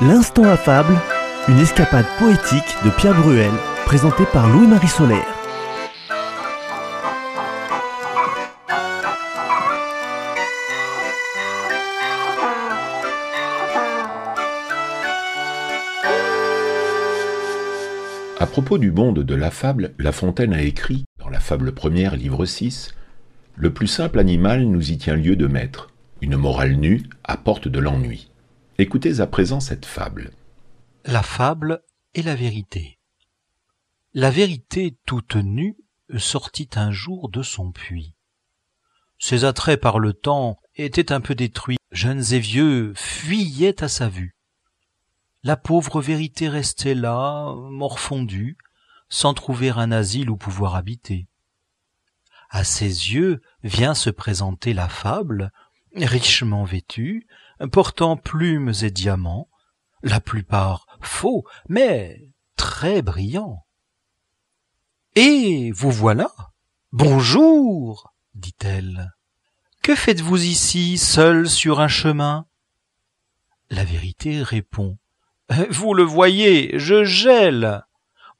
L'instant affable, une escapade poétique de Pierre Bruel, présentée par Louis-Marie Solaire. À propos du monde de la fable, La Fontaine a écrit, dans la fable première, livre 6, Le plus simple animal nous y tient lieu de maître. Une morale nue apporte de l'ennui. Écoutez à présent cette fable. La fable et la vérité. La vérité toute nue sortit un jour de son puits. Ses attraits par le temps étaient un peu détruits. Jeunes et vieux fuyaient à sa vue. La pauvre vérité restait là, morfondue, sans trouver un asile où pouvoir habiter. À ses yeux vient se présenter la fable, richement vêtue, portant plumes et diamants, la plupart faux, mais très brillants. Et vous voilà. Bonjour, dit-elle. Que faites-vous ici, seul sur un chemin? La vérité répond. Vous le voyez, je gèle.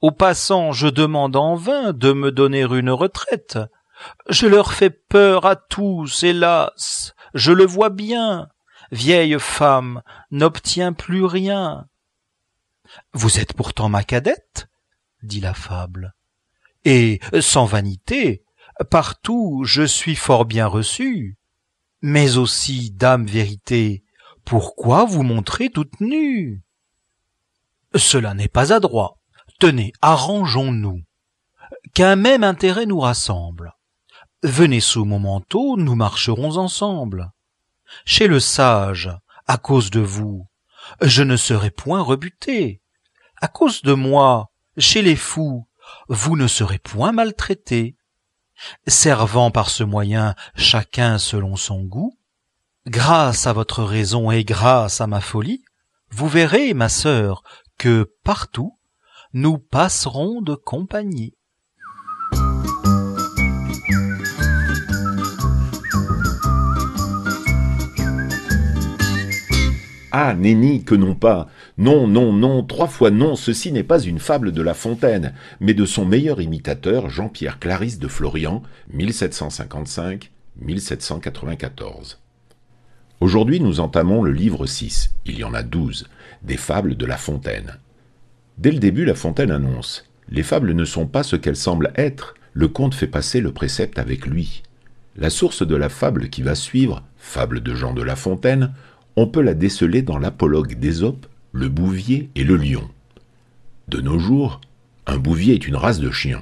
Aux passants, je demande en vain de me donner une retraite. Je leur fais peur à tous, hélas, je le vois bien. Vieille femme n'obtient plus rien. Vous êtes pourtant ma cadette, dit la fable. Et, sans vanité, partout je suis fort bien reçue. Mais aussi, dame vérité, pourquoi vous montrez toute nue? Cela n'est pas adroit. Tenez, arrangeons-nous. Qu'un même intérêt nous rassemble. Venez sous mon manteau, nous marcherons ensemble. Chez le sage, à cause de vous, je ne serai point rebuté. À cause de moi, chez les fous, vous ne serez point maltraité. Servant par ce moyen chacun selon son goût, grâce à votre raison et grâce à ma folie, vous verrez, ma sœur, que partout nous passerons de compagnie. Ah, nenni, que non pas. Non, non, non, trois fois non, ceci n'est pas une fable de La Fontaine, mais de son meilleur imitateur, Jean-Pierre Clarisse de Florian, 1755-1794. Aujourd'hui, nous entamons le livre 6, il y en a douze, des fables de La Fontaine. Dès le début, La Fontaine annonce Les fables ne sont pas ce qu'elles semblent être, le conte fait passer le précepte avec lui. La source de la fable qui va suivre, fable de Jean de La Fontaine, on peut la déceler dans l'apologue d'Ésope, le bouvier et le lion. De nos jours, un bouvier est une race de chien.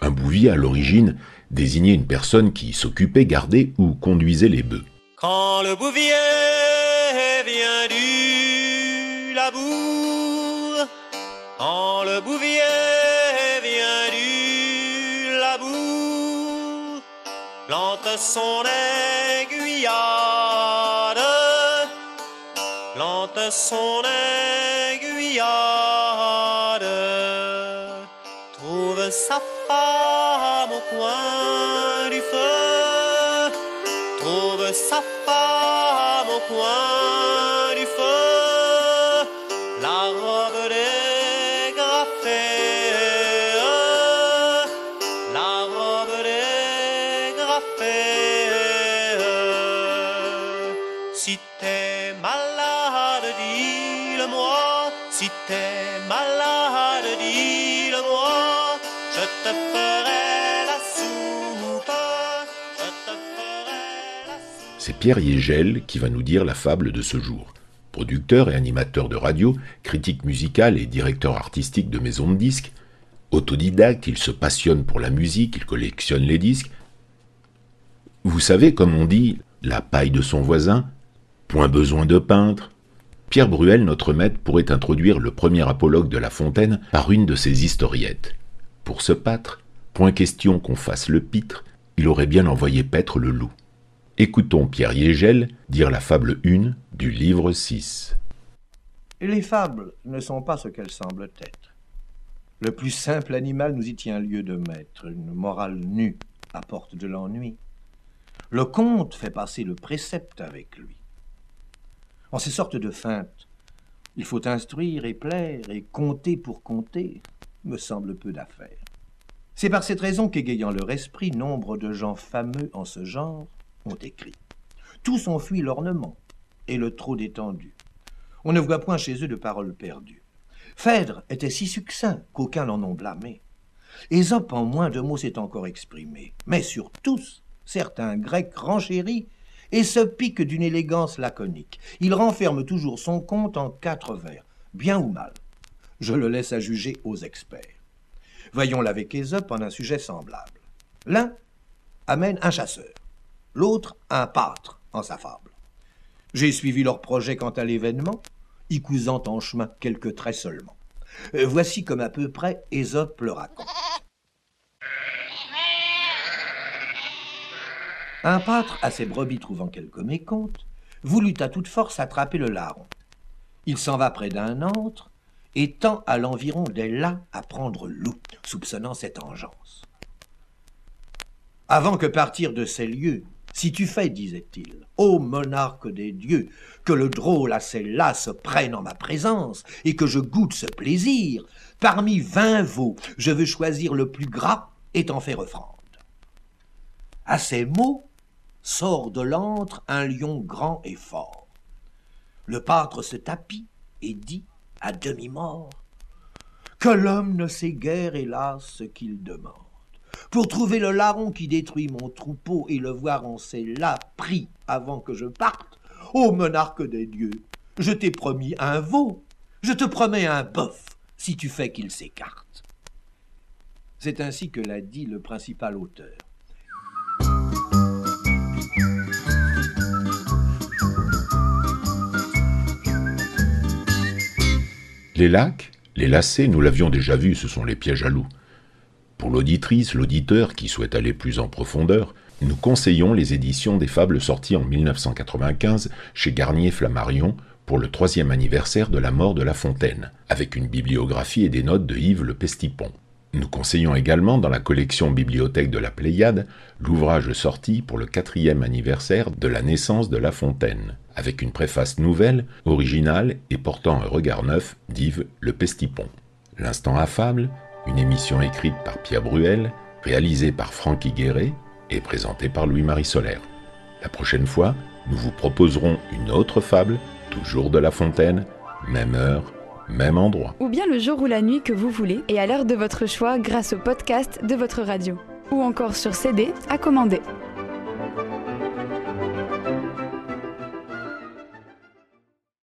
Un bouvier, à l'origine, désignait une personne qui s'occupait, gardait ou conduisait les bœufs. Quand le bouvier vient du labour, quand le bouvier plante son aiguillade, plante son aiguillade, trouve sa femme au coin du feu, trouve sa femme au coin C'est Pierre Yégel qui va nous dire la fable de ce jour. Producteur et animateur de radio, critique musical et directeur artistique de maison de disques, autodidacte, il se passionne pour la musique, il collectionne les disques. Vous savez, comme on dit, la paille de son voisin, point besoin de peintre. Pierre Bruel, notre maître, pourrait introduire le premier apologue de La Fontaine par une de ses historiettes. Pour ce pâtre, point question qu'on fasse le pitre, il aurait bien envoyé paître le loup. Écoutons Pierre Yégel dire la fable 1 du livre 6. Les fables ne sont pas ce qu'elles semblent être. Le plus simple animal nous y tient lieu de maître. Une morale nue apporte de l'ennui. Le conte fait passer le précepte avec lui. En ces sortes de feintes, il faut instruire et plaire et compter pour compter, me semble peu d'affaires. C'est par cette raison qu'égayant leur esprit, nombre de gens fameux en ce genre ont écrit. Tous ont fui l'ornement et le trop détendu. On ne voit point chez eux de paroles perdues. Phèdre était si succinct qu'aucuns l'en ont blâmé. Ésope en moins de mots s'est encore exprimé. Mais sur tous, certains Grecs renchéris et se piquent d'une élégance laconique. Il renferme toujours son conte en quatre vers, bien ou mal. Je le laisse à juger aux experts. Voyons-le avec Ésope en un sujet semblable. L'un amène un chasseur, l'autre un pâtre en sa fable. J'ai suivi leur projet quant à l'événement, y cousant en chemin quelques traits seulement. Euh, voici comme à peu près Ésope le raconte. Un pâtre, à ses brebis trouvant quelque mécompte, voulut à toute force attraper le larron. Il s'en va près d'un antre et tend à l'environ des là à prendre loup, soupçonnant cette engeance. Avant que partir de ces lieux, si tu fais, disait-il, ô monarque des dieux, que le drôle à celle-là se prenne en ma présence, et que je goûte ce plaisir, parmi vingt veaux, je veux choisir le plus gras et t'en faire offrande. À ces mots, sort de l'antre un lion grand et fort. Le pâtre se tapit et dit, à demi-mort, que l'homme ne sait guère, hélas, ce qu'il demande pour trouver le larron qui détruit mon troupeau et le voir en ces là pris avant que je parte, ô monarque des dieux, je t'ai promis un veau, je te promets un bœuf, si tu fais qu'il s'écarte. C'est ainsi que l'a dit le principal auteur. Les lacs, les lacets, nous l'avions déjà vu, ce sont les pièges à loups. Pour l'auditrice, l'auditeur qui souhaite aller plus en profondeur, nous conseillons les éditions des fables sorties en 1995 chez Garnier Flammarion pour le troisième anniversaire de la mort de La Fontaine, avec une bibliographie et des notes de Yves Le Pestipon. Nous conseillons également dans la collection Bibliothèque de la Pléiade l'ouvrage sorti pour le quatrième anniversaire de la naissance de La Fontaine, avec une préface nouvelle, originale et portant un regard neuf d'Yves Le Pestipon. L'instant affable, une émission écrite par Pierre Bruel, réalisée par Franck Higueret et présentée par Louis-Marie Solaire. La prochaine fois, nous vous proposerons une autre fable, toujours de La Fontaine, même heure, même endroit. Ou bien le jour ou la nuit que vous voulez et à l'heure de votre choix grâce au podcast de votre radio. Ou encore sur CD à commander.